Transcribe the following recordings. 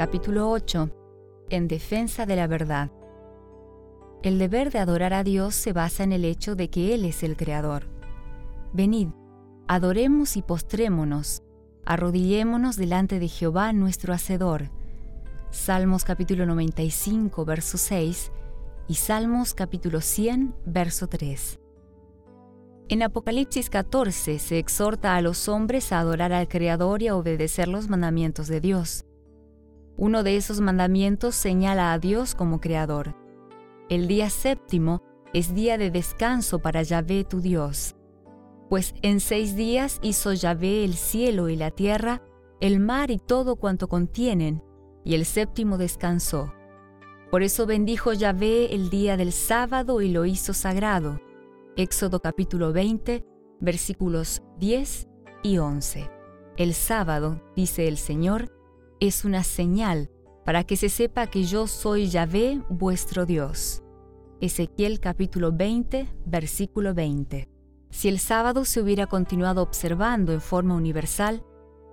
capítulo 8, en defensa de la verdad. El deber de adorar a Dios se basa en el hecho de que Él es el Creador. Venid, adoremos y postrémonos, arrodillémonos delante de Jehová nuestro Hacedor. Salmos capítulo 95, verso 6 y Salmos capítulo 100, verso 3. En Apocalipsis 14 se exhorta a los hombres a adorar al Creador y a obedecer los mandamientos de Dios. Uno de esos mandamientos señala a Dios como Creador. El día séptimo es día de descanso para Yahvé tu Dios. Pues en seis días hizo Yahvé el cielo y la tierra, el mar y todo cuanto contienen, y el séptimo descansó. Por eso bendijo Yahvé el día del sábado y lo hizo sagrado. Éxodo capítulo 20, versículos 10 y 11. El sábado, dice el Señor, es una señal para que se sepa que yo soy Yahvé vuestro Dios. Ezequiel capítulo 20, versículo 20. Si el sábado se hubiera continuado observando en forma universal,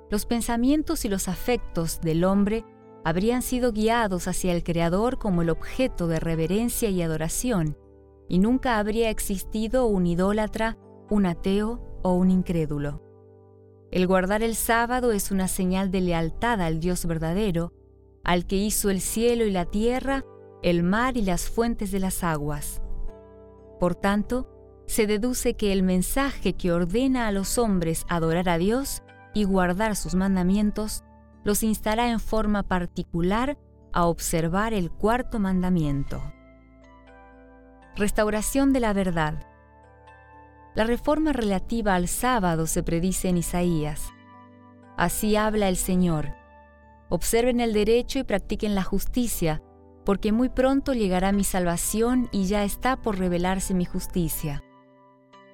los pensamientos y los afectos del hombre habrían sido guiados hacia el Creador como el objeto de reverencia y adoración, y nunca habría existido un idólatra, un ateo o un incrédulo. El guardar el sábado es una señal de lealtad al Dios verdadero, al que hizo el cielo y la tierra, el mar y las fuentes de las aguas. Por tanto, se deduce que el mensaje que ordena a los hombres adorar a Dios y guardar sus mandamientos los instará en forma particular a observar el cuarto mandamiento. Restauración de la verdad. La reforma relativa al sábado se predice en Isaías. Así habla el Señor. Observen el derecho y practiquen la justicia, porque muy pronto llegará mi salvación y ya está por revelarse mi justicia.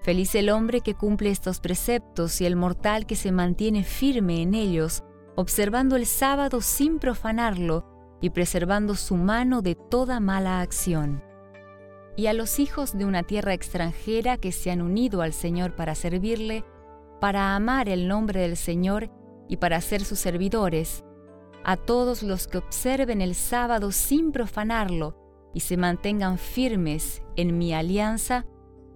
Feliz el hombre que cumple estos preceptos y el mortal que se mantiene firme en ellos, observando el sábado sin profanarlo y preservando su mano de toda mala acción. Y a los hijos de una tierra extranjera que se han unido al Señor para servirle, para amar el nombre del Señor y para ser sus servidores, a todos los que observen el sábado sin profanarlo y se mantengan firmes en mi alianza,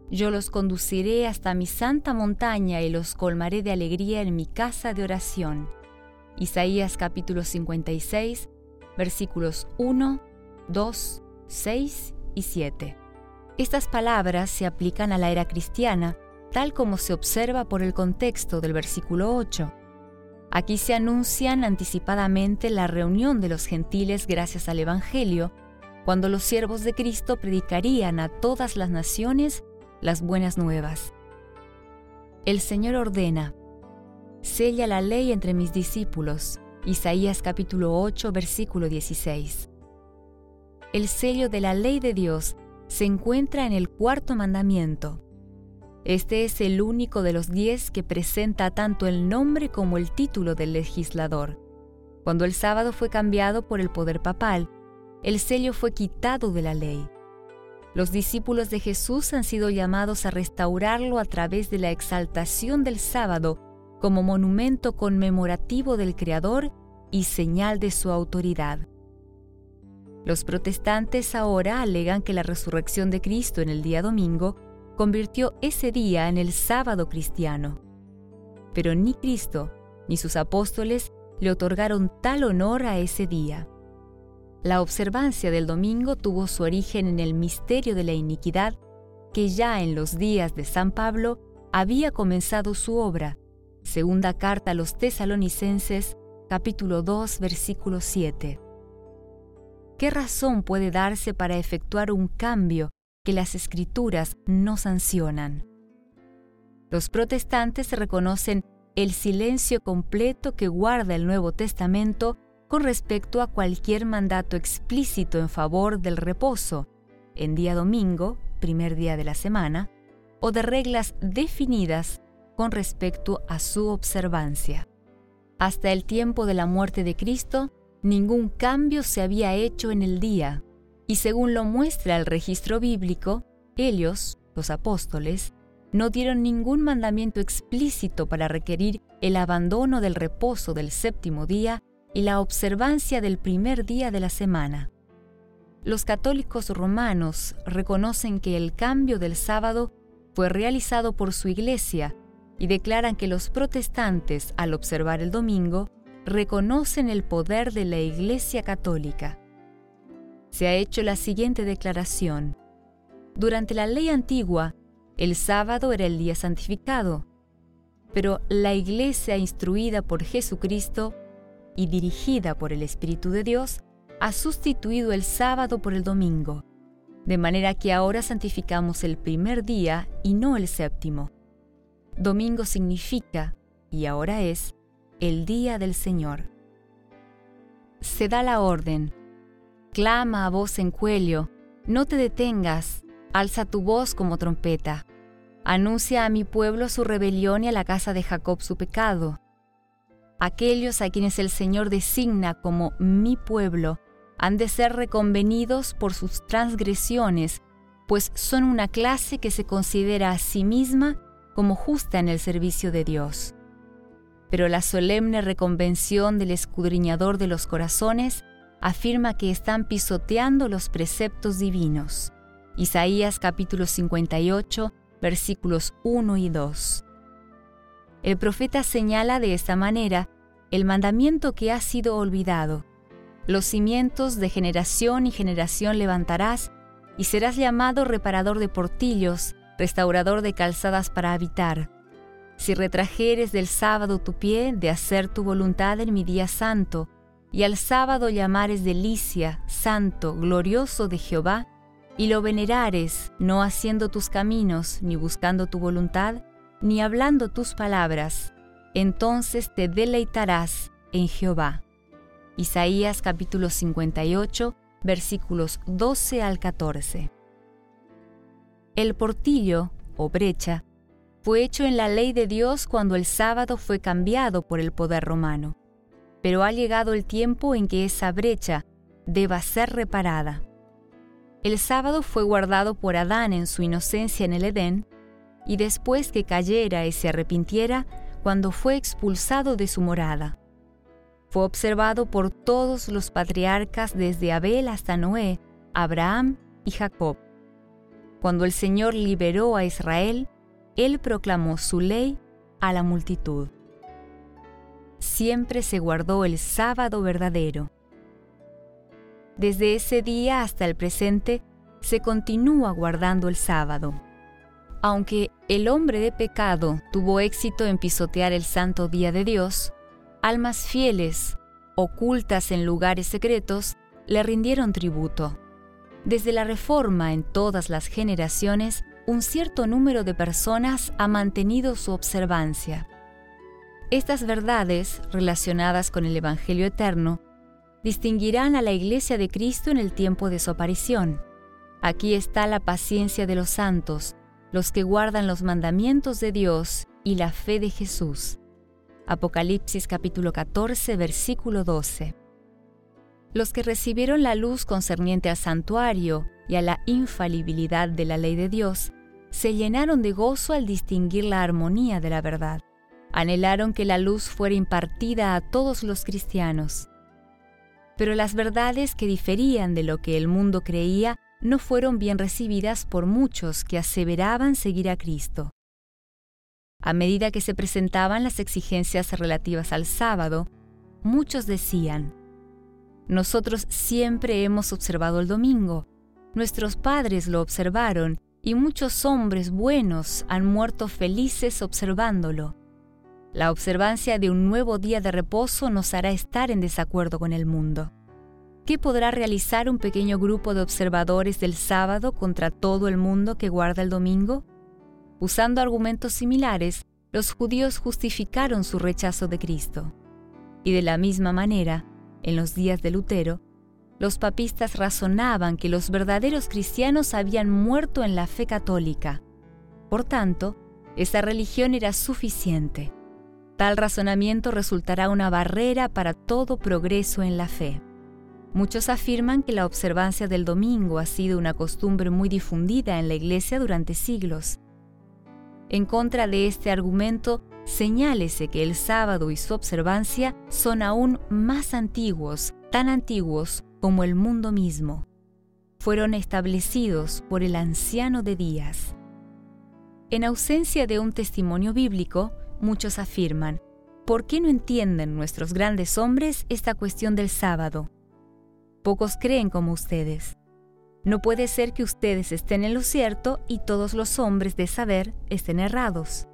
yo los conduciré hasta mi santa montaña y los colmaré de alegría en mi casa de oración. Isaías capítulo 56, versículos 1, 2, 6 y 7. Estas palabras se aplican a la era cristiana, tal como se observa por el contexto del versículo 8. Aquí se anuncian anticipadamente la reunión de los gentiles gracias al Evangelio, cuando los siervos de Cristo predicarían a todas las naciones las buenas nuevas. El Señor ordena, Sella la ley entre mis discípulos. Isaías capítulo 8, versículo 16. El sello de la ley de Dios se encuentra en el cuarto mandamiento. Este es el único de los diez que presenta tanto el nombre como el título del legislador. Cuando el sábado fue cambiado por el poder papal, el sello fue quitado de la ley. Los discípulos de Jesús han sido llamados a restaurarlo a través de la exaltación del sábado como monumento conmemorativo del Creador y señal de su autoridad. Los protestantes ahora alegan que la resurrección de Cristo en el día domingo convirtió ese día en el sábado cristiano. Pero ni Cristo ni sus apóstoles le otorgaron tal honor a ese día. La observancia del domingo tuvo su origen en el misterio de la iniquidad que ya en los días de San Pablo había comenzado su obra Segunda carta a los tesalonicenses, capítulo 2, versículo 7. ¿Qué razón puede darse para efectuar un cambio que las escrituras no sancionan? Los protestantes reconocen el silencio completo que guarda el Nuevo Testamento con respecto a cualquier mandato explícito en favor del reposo, en día domingo, primer día de la semana, o de reglas definidas con respecto a su observancia. Hasta el tiempo de la muerte de Cristo, ningún cambio se había hecho en el día, y según lo muestra el registro bíblico, ellos, los apóstoles, no dieron ningún mandamiento explícito para requerir el abandono del reposo del séptimo día y la observancia del primer día de la semana. Los católicos romanos reconocen que el cambio del sábado fue realizado por su iglesia y declaran que los protestantes, al observar el domingo, reconocen el poder de la Iglesia Católica. Se ha hecho la siguiente declaración. Durante la ley antigua, el sábado era el día santificado, pero la Iglesia instruida por Jesucristo y dirigida por el Espíritu de Dios ha sustituido el sábado por el domingo, de manera que ahora santificamos el primer día y no el séptimo. Domingo significa, y ahora es, el día del Señor. Se da la orden. Clama a voz en cuello, no te detengas, alza tu voz como trompeta. Anuncia a mi pueblo su rebelión y a la casa de Jacob su pecado. Aquellos a quienes el Señor designa como mi pueblo han de ser reconvenidos por sus transgresiones, pues son una clase que se considera a sí misma como justa en el servicio de Dios pero la solemne reconvención del escudriñador de los corazones afirma que están pisoteando los preceptos divinos. Isaías capítulo 58, versículos 1 y 2. El profeta señala de esta manera el mandamiento que ha sido olvidado. Los cimientos de generación y generación levantarás, y serás llamado reparador de portillos, restaurador de calzadas para habitar si retrajeres del sábado tu pie de hacer tu voluntad en mi día santo, y al sábado llamares delicia, santo, glorioso de Jehová, y lo venerares, no haciendo tus caminos, ni buscando tu voluntad, ni hablando tus palabras, entonces te deleitarás en Jehová. Isaías capítulo 58, versículos 12 al 14. El portillo, o brecha, fue hecho en la ley de Dios cuando el sábado fue cambiado por el poder romano. Pero ha llegado el tiempo en que esa brecha deba ser reparada. El sábado fue guardado por Adán en su inocencia en el Edén, y después que cayera y se arrepintiera, cuando fue expulsado de su morada. Fue observado por todos los patriarcas desde Abel hasta Noé, Abraham y Jacob. Cuando el Señor liberó a Israel, él proclamó su ley a la multitud. Siempre se guardó el sábado verdadero. Desde ese día hasta el presente se continúa guardando el sábado. Aunque el hombre de pecado tuvo éxito en pisotear el santo día de Dios, almas fieles, ocultas en lugares secretos, le rindieron tributo. Desde la Reforma en todas las generaciones un cierto número de personas ha mantenido su observancia. Estas verdades, relacionadas con el Evangelio eterno, distinguirán a la Iglesia de Cristo en el tiempo de su aparición. Aquí está la paciencia de los santos, los que guardan los mandamientos de Dios y la fe de Jesús. Apocalipsis capítulo 14, versículo 12. Los que recibieron la luz concerniente al santuario y a la infalibilidad de la ley de Dios se llenaron de gozo al distinguir la armonía de la verdad. Anhelaron que la luz fuera impartida a todos los cristianos. Pero las verdades que diferían de lo que el mundo creía no fueron bien recibidas por muchos que aseveraban seguir a Cristo. A medida que se presentaban las exigencias relativas al sábado, muchos decían, Nosotros siempre hemos observado el domingo, nuestros padres lo observaron y muchos hombres buenos han muerto felices observándolo. La observancia de un nuevo día de reposo nos hará estar en desacuerdo con el mundo. ¿Qué podrá realizar un pequeño grupo de observadores del sábado contra todo el mundo que guarda el domingo? Usando argumentos similares, los judíos justificaron su rechazo de Cristo. Y de la misma manera, en los días de Lutero, los papistas razonaban que los verdaderos cristianos habían muerto en la fe católica. Por tanto, esa religión era suficiente. Tal razonamiento resultará una barrera para todo progreso en la fe. Muchos afirman que la observancia del domingo ha sido una costumbre muy difundida en la Iglesia durante siglos. En contra de este argumento señálese que el sábado y su observancia son aún más antiguos, tan antiguos como el mundo mismo. Fueron establecidos por el anciano de días. En ausencia de un testimonio bíblico, muchos afirman, ¿por qué no entienden nuestros grandes hombres esta cuestión del sábado? Pocos creen como ustedes. No puede ser que ustedes estén en lo cierto y todos los hombres de saber estén errados.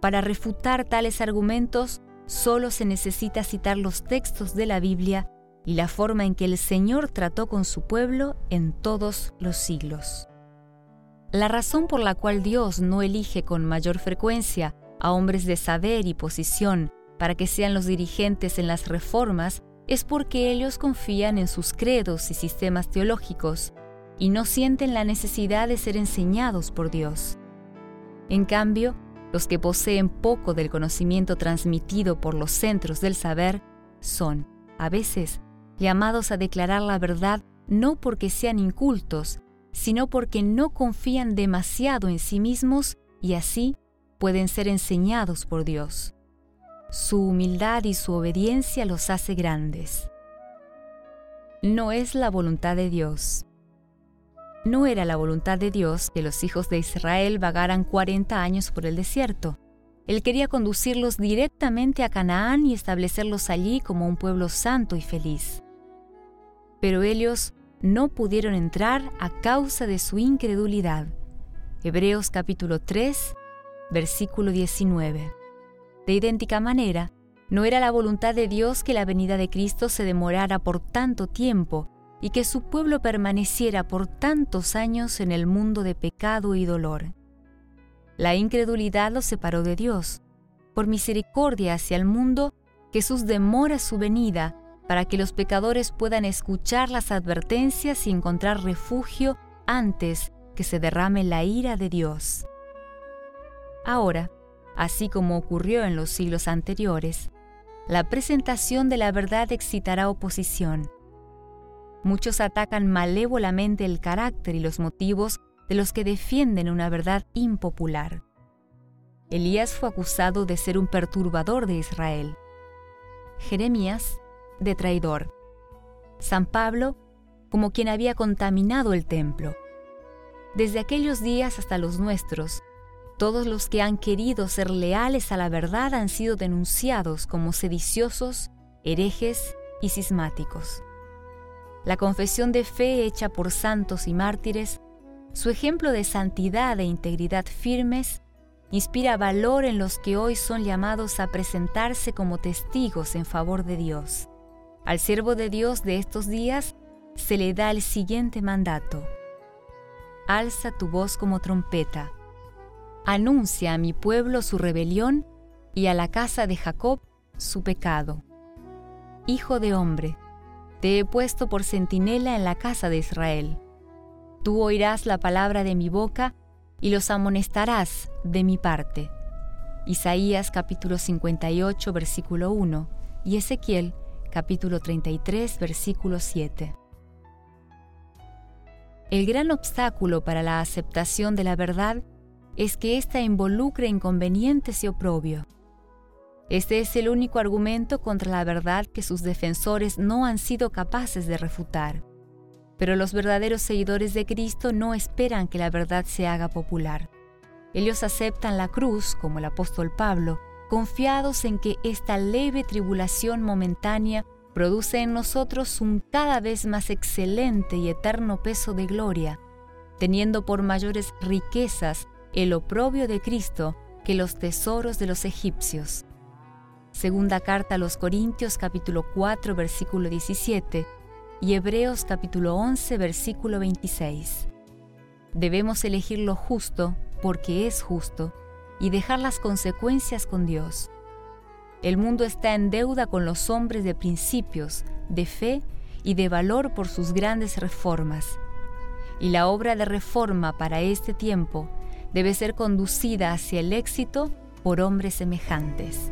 Para refutar tales argumentos, solo se necesita citar los textos de la Biblia y la forma en que el Señor trató con su pueblo en todos los siglos. La razón por la cual Dios no elige con mayor frecuencia a hombres de saber y posición para que sean los dirigentes en las reformas es porque ellos confían en sus credos y sistemas teológicos y no sienten la necesidad de ser enseñados por Dios. En cambio, los que poseen poco del conocimiento transmitido por los centros del saber son, a veces, llamados a declarar la verdad no porque sean incultos, sino porque no confían demasiado en sí mismos y así pueden ser enseñados por Dios. Su humildad y su obediencia los hace grandes. No es la voluntad de Dios. No era la voluntad de Dios que los hijos de Israel vagaran 40 años por el desierto. Él quería conducirlos directamente a Canaán y establecerlos allí como un pueblo santo y feliz. Pero ellos no pudieron entrar a causa de su incredulidad. Hebreos capítulo 3, versículo 19. De idéntica manera, no era la voluntad de Dios que la venida de Cristo se demorara por tanto tiempo y que su pueblo permaneciera por tantos años en el mundo de pecado y dolor. La incredulidad los separó de Dios. Por misericordia hacia el mundo, Jesús demora su venida para que los pecadores puedan escuchar las advertencias y encontrar refugio antes que se derrame la ira de Dios. Ahora, así como ocurrió en los siglos anteriores, la presentación de la verdad excitará oposición Muchos atacan malévolamente el carácter y los motivos de los que defienden una verdad impopular. Elías fue acusado de ser un perturbador de Israel. Jeremías, de traidor. San Pablo, como quien había contaminado el templo. Desde aquellos días hasta los nuestros, todos los que han querido ser leales a la verdad han sido denunciados como sediciosos, herejes y cismáticos la confesión de fe hecha por santos y mártires, su ejemplo de santidad e integridad firmes, inspira valor en los que hoy son llamados a presentarse como testigos en favor de Dios. Al siervo de Dios de estos días se le da el siguiente mandato. Alza tu voz como trompeta. Anuncia a mi pueblo su rebelión y a la casa de Jacob su pecado. Hijo de hombre, te he puesto por centinela en la casa de Israel. Tú oirás la palabra de mi boca y los amonestarás de mi parte. Isaías capítulo 58 versículo 1 y Ezequiel capítulo 33 versículo 7. El gran obstáculo para la aceptación de la verdad es que ésta involucre inconvenientes y oprobio. Este es el único argumento contra la verdad que sus defensores no han sido capaces de refutar. Pero los verdaderos seguidores de Cristo no esperan que la verdad se haga popular. Ellos aceptan la cruz, como el apóstol Pablo, confiados en que esta leve tribulación momentánea produce en nosotros un cada vez más excelente y eterno peso de gloria, teniendo por mayores riquezas el oprobio de Cristo que los tesoros de los egipcios. Segunda carta a los Corintios capítulo 4 versículo 17 y Hebreos capítulo 11 versículo 26. Debemos elegir lo justo porque es justo y dejar las consecuencias con Dios. El mundo está en deuda con los hombres de principios, de fe y de valor por sus grandes reformas. Y la obra de reforma para este tiempo debe ser conducida hacia el éxito por hombres semejantes.